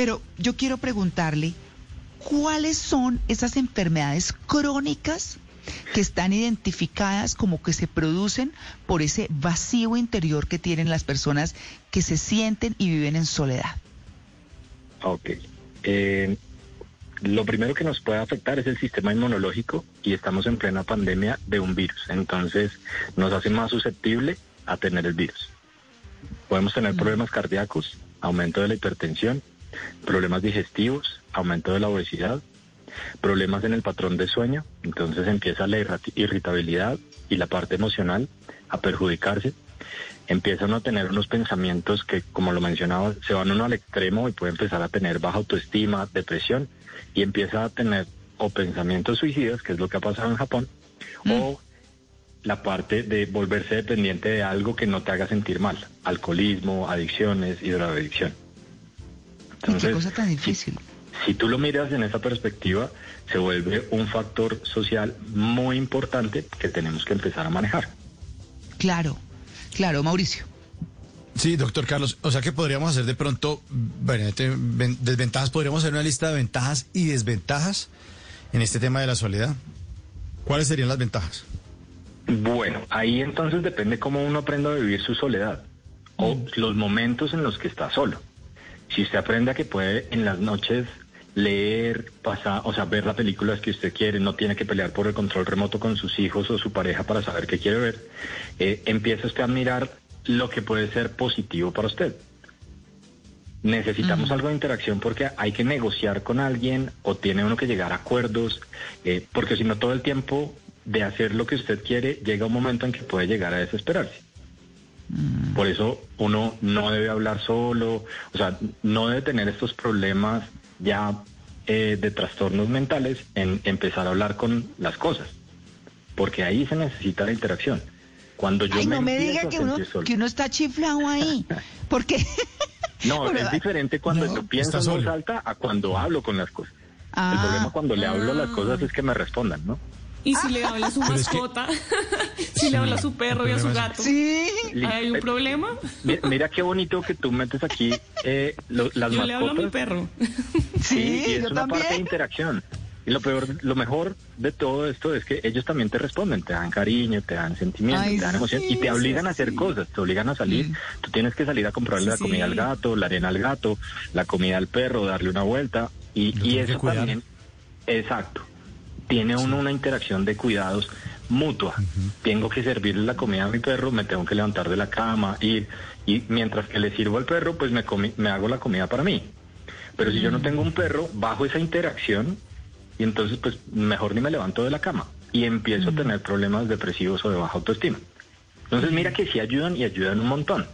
Pero yo quiero preguntarle, ¿cuáles son esas enfermedades crónicas que están identificadas como que se producen por ese vacío interior que tienen las personas que se sienten y viven en soledad? Ok. Eh, lo primero que nos puede afectar es el sistema inmunológico y estamos en plena pandemia de un virus. Entonces nos hace más susceptible a tener el virus. Podemos tener problemas cardíacos, aumento de la hipertensión, problemas digestivos, aumento de la obesidad, problemas en el patrón de sueño, entonces empieza la irritabilidad y la parte emocional a perjudicarse. Empiezan a tener unos pensamientos que, como lo mencionaba, se van uno al extremo y puede empezar a tener baja autoestima, depresión, y empieza a tener o pensamientos suicidas, que es lo que ha pasado en Japón, o mm. la parte de volverse dependiente de algo que no te haga sentir mal, alcoholismo, adicciones y ¿Qué cosa tan difícil? Si tú lo miras en esa perspectiva, se vuelve un factor social muy importante que tenemos que empezar a manejar. Claro, claro, Mauricio. Sí, doctor Carlos. O sea que podríamos hacer de pronto, bueno, desventajas, podríamos hacer una lista de ventajas y desventajas en este tema de la soledad. ¿Cuáles serían las ventajas? Bueno, ahí entonces depende cómo uno aprenda a vivir su soledad o mm. los momentos en los que está solo. Si usted aprende a que puede en las noches leer, pasar, o sea, ver las películas que usted quiere, no tiene que pelear por el control remoto con sus hijos o su pareja para saber qué quiere ver, eh, empieza usted a mirar lo que puede ser positivo para usted. Necesitamos algo de interacción porque hay que negociar con alguien o tiene uno que llegar a acuerdos, eh, porque si no todo el tiempo de hacer lo que usted quiere, llega un momento en que puede llegar a desesperarse. Mm. Por eso uno no debe hablar solo, o sea, no debe tener estos problemas ya eh, de trastornos mentales en empezar a hablar con las cosas, porque ahí se necesita la interacción. Cuando yo Ay, no me diga que uno, que uno está chiflado ahí, porque... no, es diferente cuando yo pienso en voz alta a cuando hablo con las cosas. el ah. problema cuando le hablo las cosas es que me respondan, ¿no? Y si le habla a su mascota, si le habla a su perro y a su gato, ¿Sí? ¿hay un problema? Mira, qué bonito que tú metes aquí eh, las mascotas. Yo le hablo a mi perro. Sí, y es una parte de interacción. Y lo peor, lo mejor de todo esto es que ellos también te responden, te dan cariño, te dan sentimiento, te dan emoción y te obligan a hacer cosas, te obligan a salir. Tú tienes que salir a comprarle la comida al gato, la arena al gato, la comida al perro, darle una vuelta y, y eso también, exacto, tiene uno una interacción de cuidados mutua. Tengo que servirle la comida a mi perro, me tengo que levantar de la cama, ir, y mientras que le sirvo al perro, pues me, me hago la comida para mí. Pero si yo no mm. tengo un perro, bajo esa interacción y entonces pues mejor ni me levanto de la cama y empiezo a mm. tener problemas depresivos o de baja autoestima. Entonces mira que sí ayudan y ayudan un montón.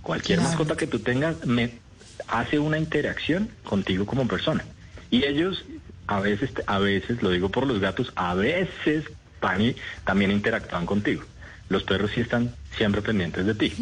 Cualquier mascota que tú tengas me hace una interacción contigo como persona. Y ellos a veces, a veces, lo digo por los gatos, a veces, Pani, también interactúan contigo. Los perros sí están siempre pendientes de ti.